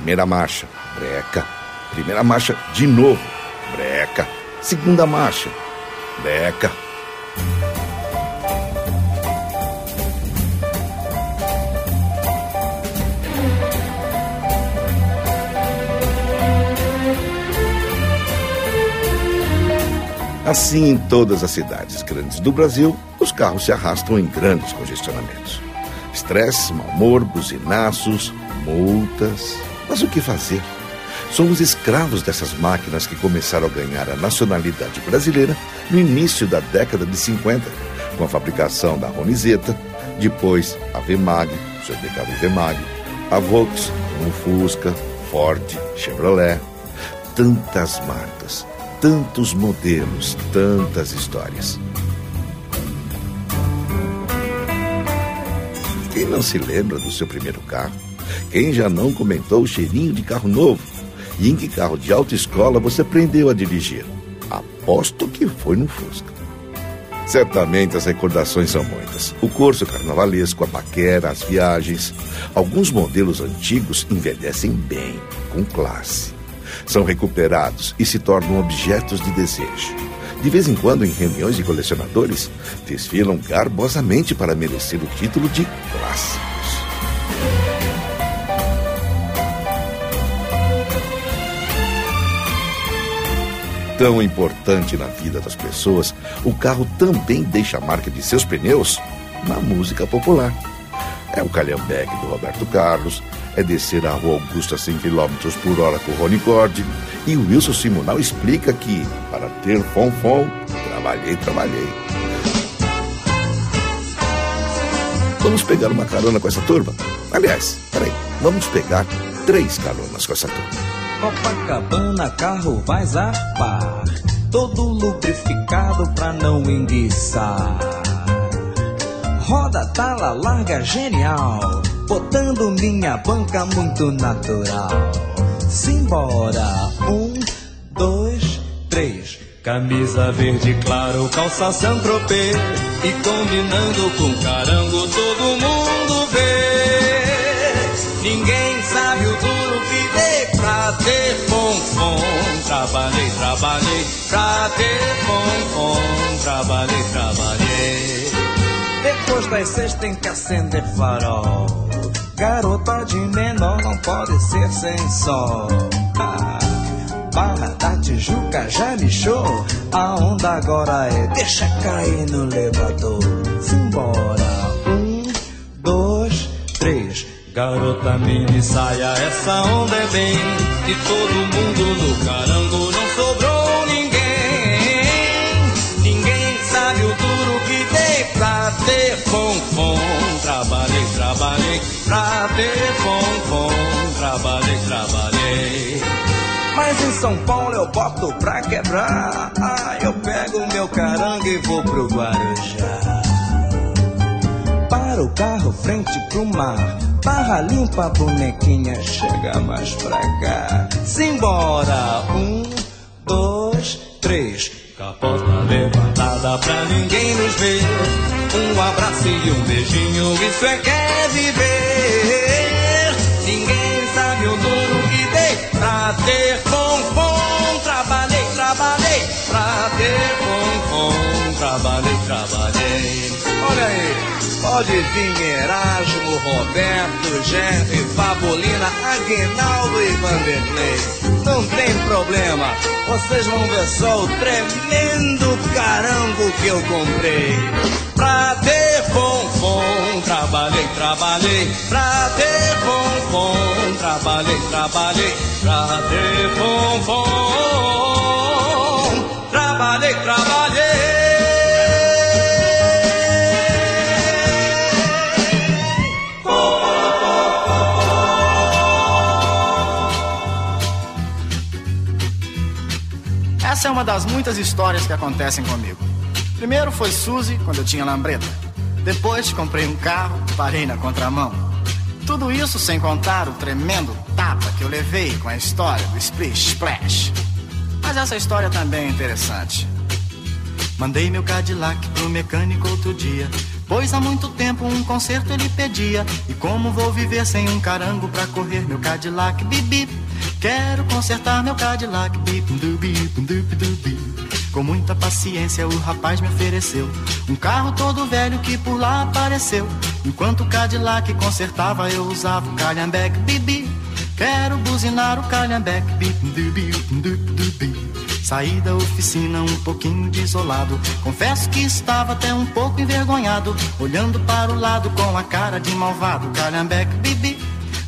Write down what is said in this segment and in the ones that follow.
Primeira marcha, breca. Primeira marcha, de novo, breca. Segunda marcha, breca. Assim, em todas as cidades grandes do Brasil, os carros se arrastam em grandes congestionamentos. Estresse, mau humor, buzinaços, multas. Mas o que fazer? Somos escravos dessas máquinas que começaram a ganhar a nacionalidade brasileira no início da década de 50, com a fabricação da Ronizeta, depois a Vemag, mercado Vemag, a Volks, o Fusca, Ford, Chevrolet. Tantas marcas, tantos modelos, tantas histórias. Quem não se lembra do seu primeiro carro? Quem já não comentou o cheirinho de carro novo? E em que carro de autoescola você aprendeu a dirigir? Aposto que foi no Fusca. Certamente as recordações são muitas. O curso carnavalesco, a paquera, as viagens. Alguns modelos antigos envelhecem bem, com classe. São recuperados e se tornam objetos de desejo. De vez em quando, em reuniões de colecionadores, desfilam garbosamente para merecer o título de clássico. Tão importante na vida das pessoas, o carro também deixa a marca de seus pneus na música popular. É o Calhambeque do Roberto Carlos, é descer a rua Augusta a 100 km por hora com Rony Cord, e o Wilson Simonal explica que, para ter fonfon, trabalhei, trabalhei. Vamos pegar uma carona com essa turma? Aliás, peraí, vamos pegar três caronas com essa turma. Copacabana, carro vai zapar. Todo lubrificado pra não enguiçar. Roda, tala, larga, genial. Botando minha banca muito natural. Simbora, um, dois, três. Camisa verde claro, calça Saint-Tropez E combinando com carango todo mundo vê Ninguém sabe Trabalhei, trabalhei pra ter fonfon Trabalhei, trabalhei Depois das seis tem que acender farol Garota de menor não pode ser sem sol ah. Barra da Tijuca já lixou. A onda agora é deixa cair no elevador. Simbora. Um, dois, três. Garota mini saia, essa onda é bem. E todo mundo no carango não sobrou ninguém. Ninguém sabe o duro que dei pra ter fonfon. Trabalhei, trabalhei pra ter fonfon. Trabalhei, trabalhei. Mas em São Paulo eu boto pra quebrar. Ah, eu pego meu carango e vou pro Guarujá. Para o carro, frente pro mar. Barra limpa, bonequinha, chega mais pra cá. Simbora! Um, dois, três. Capota levantada pra ninguém nos ver. Um abraço e um beijinho, isso é que é viver. Ninguém sabe o duro que dei pra ter fonfon. Trabalhei, trabalhei pra ter fonfon. Trabalhei, trabalhei. Pode vir Erasmo, Roberto, Jerry, Fabulina, Aguinaldo e Vanderlei. Não tem problema, vocês vão ver só o tremendo carango que eu comprei. Pra ter fonfon, trabalhei, trabalhei. Pra ter fonfon, trabalhei, trabalhei. Pra ter fonfon, uma das muitas histórias que acontecem comigo. Primeiro foi Suzy, quando eu tinha lambreta. Depois comprei um carro, parei na contramão. Tudo isso sem contar o tremendo tapa que eu levei com a história do Splish Splash. Mas essa história também é interessante. Mandei meu Cadillac pro mecânico outro dia. Pois há muito tempo um conserto ele pedia. E como vou viver sem um carango pra correr meu Cadillac? Bip, Quero consertar meu Cadillac. Com muita paciência o rapaz me ofereceu um carro todo velho que por lá apareceu. Enquanto o Cadillac consertava eu usava o calhambeque, bibi. Quero buzinar o calhambeque. Saí da oficina um pouquinho desolado. Confesso que estava até um pouco envergonhado, olhando para o lado com a cara de malvado. Calhambeque, bibi.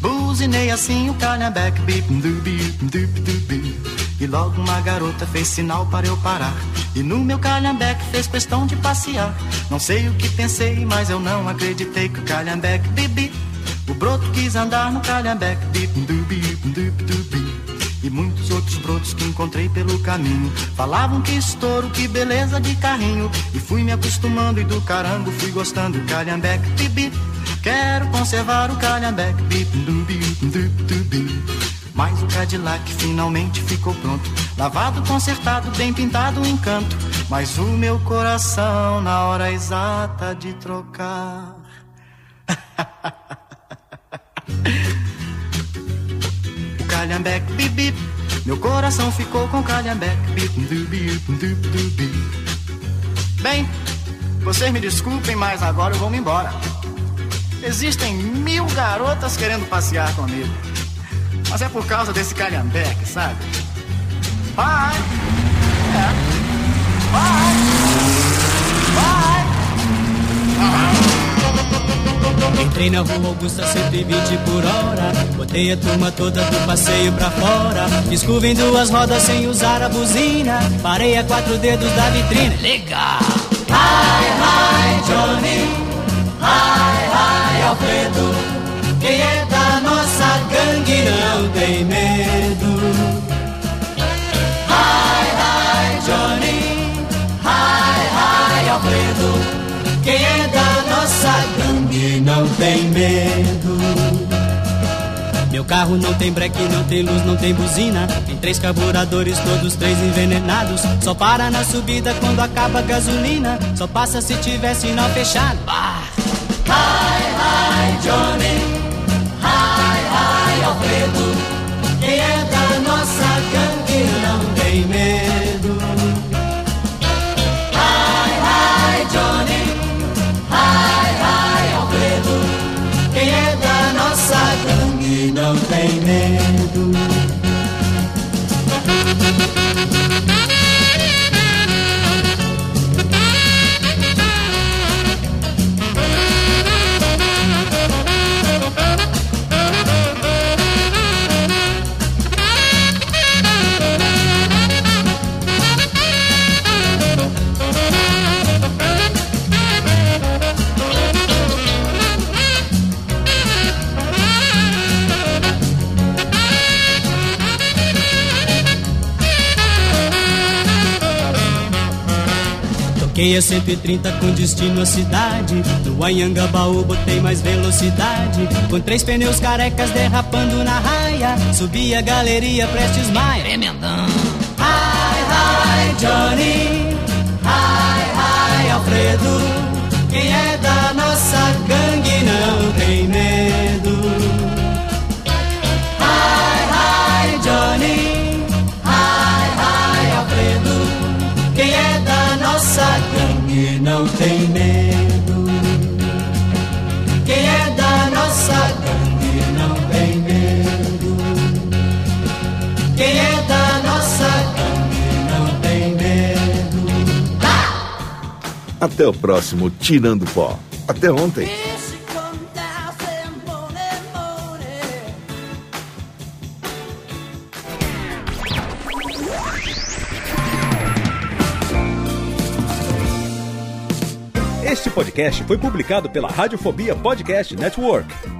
Buzinei assim o calhambeque, bip, dubi, dubi, dubi. E logo uma garota fez sinal para eu parar. E no meu calhambeque fez questão de passear. Não sei o que pensei, mas eu não acreditei que o calhambeque, bibi. O broto quis andar no calhambeque, bip, dubi, dubi, dubi. E muitos outros brotos que encontrei pelo caminho Falavam que estouro, que beleza de carrinho E fui me acostumando e do carango fui gostando Calhambeque, bibi Quero conservar o calhambeque. Mas o Cadillac finalmente ficou pronto. Lavado, consertado, bem pintado, um encanto. Mas o meu coração, na hora exata de trocar. o calhambeque, bip, bip. Meu coração ficou com calhambeque, dubi, dubi. Bem, vocês me desculpem, mas agora eu vou me embora. Existem mil garotas querendo passear comigo. Mas é por causa desse calhambeque, sabe? Vai! É. Vai! Vai! Entrei na rua Augusta 120 por hora Botei a turma toda do passeio pra fora Escova em duas rodas sem usar a buzina Parei a quatro dedos da vitrine Legal! Hi, hi, Johnny Hi, hi, Alfredo. Quem é da nossa gangue não tem medo. Hi, hi, Johnny. Hi, hi, Alfredo. Quem é da nossa gangue não tem medo. Meu carro não tem breque, não tem luz, não tem buzina. Tem três carburadores, todos três envenenados. Só para na subida quando acaba a gasolina. Só passa se tiver sinal fechado. Ah! Hi, hi, Toquei a 130 com destino à cidade. No Anhangabaú botei mais velocidade. Com três pneus carecas derrapando na raia. Subi a galeria Prestes Maia. Tremendão. Até o próximo Tirando Pó. Até ontem. Este podcast foi publicado pela Radiofobia Podcast Network.